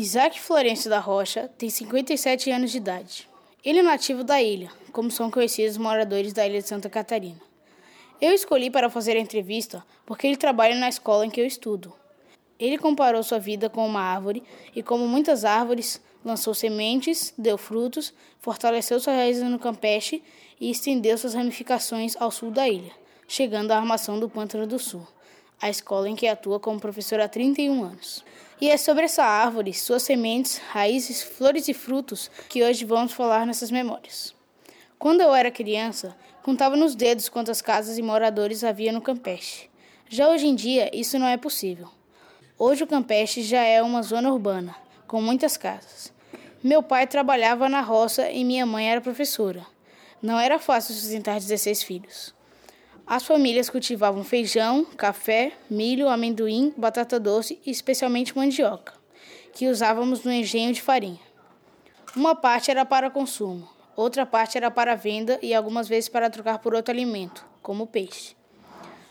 Isaac Florencio da Rocha tem 57 anos de idade. Ele é nativo da ilha, como são conhecidos os moradores da ilha de Santa Catarina. Eu escolhi para fazer a entrevista porque ele trabalha na escola em que eu estudo. Ele comparou sua vida com uma árvore e, como muitas árvores, lançou sementes, deu frutos, fortaleceu suas raízes no Campeche e estendeu suas ramificações ao sul da ilha, chegando à armação do Pântano do Sul, a escola em que atua como professor há 31 anos. E é sobre essa árvore, suas sementes, raízes, flores e frutos que hoje vamos falar nessas memórias. Quando eu era criança, contava nos dedos quantas casas e moradores havia no Campeche. Já hoje em dia, isso não é possível. Hoje o Campeche já é uma zona urbana, com muitas casas. Meu pai trabalhava na roça e minha mãe era professora. Não era fácil sustentar 16 filhos. As famílias cultivavam feijão, café, milho, amendoim, batata doce e especialmente mandioca, que usávamos no engenho de farinha. Uma parte era para consumo, outra parte era para venda e algumas vezes para trocar por outro alimento, como peixe.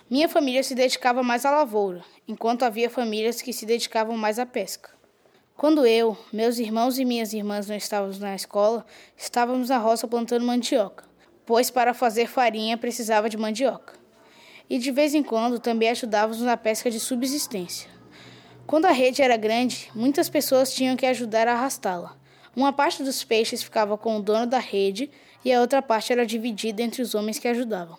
Minha família se dedicava mais à lavoura, enquanto havia famílias que se dedicavam mais à pesca. Quando eu, meus irmãos e minhas irmãs não estávamos na escola, estávamos na roça plantando mandioca, pois para fazer farinha precisava de mandioca. E de vez em quando também ajudávamos na pesca de subsistência. Quando a rede era grande, muitas pessoas tinham que ajudar a arrastá-la. Uma parte dos peixes ficava com o dono da rede e a outra parte era dividida entre os homens que ajudavam.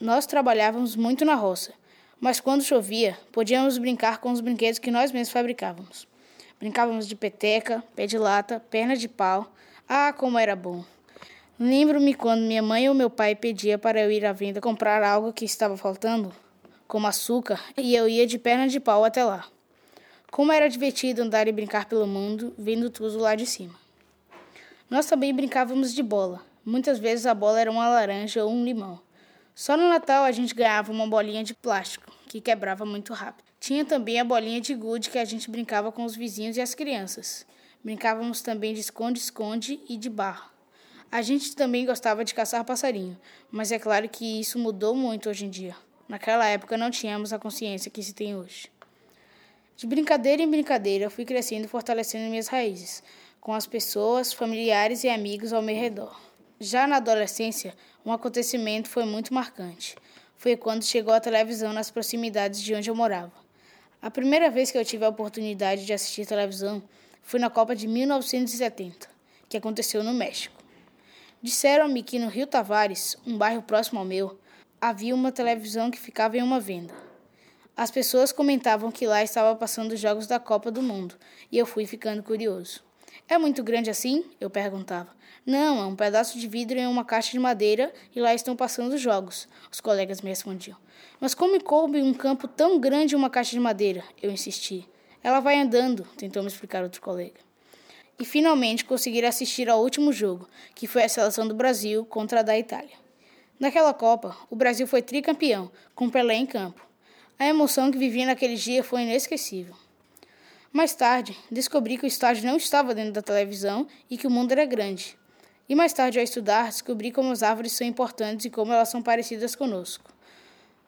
Nós trabalhávamos muito na roça, mas quando chovia, podíamos brincar com os brinquedos que nós mesmos fabricávamos. Brincávamos de peteca, pé de lata, perna de pau. Ah, como era bom! Lembro-me quando minha mãe ou meu pai pedia para eu ir à venda comprar algo que estava faltando, como açúcar, e eu ia de perna de pau até lá. Como era divertido andar e brincar pelo mundo, vendo tudo lá de cima. Nós também brincávamos de bola. Muitas vezes a bola era uma laranja ou um limão. Só no Natal a gente ganhava uma bolinha de plástico, que quebrava muito rápido. Tinha também a bolinha de gude que a gente brincava com os vizinhos e as crianças. Brincávamos também de esconde-esconde e de barra. A gente também gostava de caçar passarinho, mas é claro que isso mudou muito hoje em dia. Naquela época não tínhamos a consciência que se tem hoje. De brincadeira em brincadeira, fui crescendo e fortalecendo minhas raízes, com as pessoas, familiares e amigos ao meu redor. Já na adolescência, um acontecimento foi muito marcante. Foi quando chegou a televisão nas proximidades de onde eu morava. A primeira vez que eu tive a oportunidade de assistir televisão foi na Copa de 1970, que aconteceu no México. Disseram-me que no Rio Tavares, um bairro próximo ao meu, havia uma televisão que ficava em uma venda. As pessoas comentavam que lá estava passando os jogos da Copa do Mundo, e eu fui ficando curioso. É muito grande assim? Eu perguntava. Não, é um pedaço de vidro em uma caixa de madeira e lá estão passando os jogos, os colegas me respondiam. Mas como coube um campo tão grande em uma caixa de madeira? Eu insisti. Ela vai andando, tentou me explicar outro colega. E finalmente conseguir assistir ao último jogo, que foi a seleção do Brasil contra a da Itália. Naquela Copa, o Brasil foi tricampeão, com Pelé em campo. A emoção que vivi naquele dia foi inesquecível. Mais tarde, descobri que o estádio não estava dentro da televisão e que o mundo era grande. E mais tarde, ao estudar, descobri como as árvores são importantes e como elas são parecidas conosco.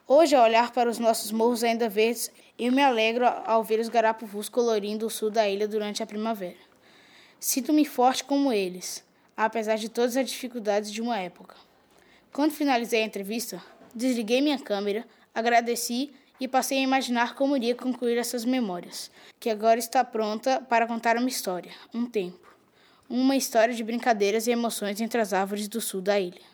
Hoje, ao olhar para os nossos morros ainda verdes, eu me alegro ao ver os garapuvus colorindo o sul da ilha durante a primavera. Sinto-me forte como eles, apesar de todas as dificuldades de uma época. Quando finalizei a entrevista, desliguei minha câmera, agradeci e passei a imaginar como iria concluir essas memórias, que agora está pronta para contar uma história, um tempo uma história de brincadeiras e emoções entre as árvores do sul da ilha.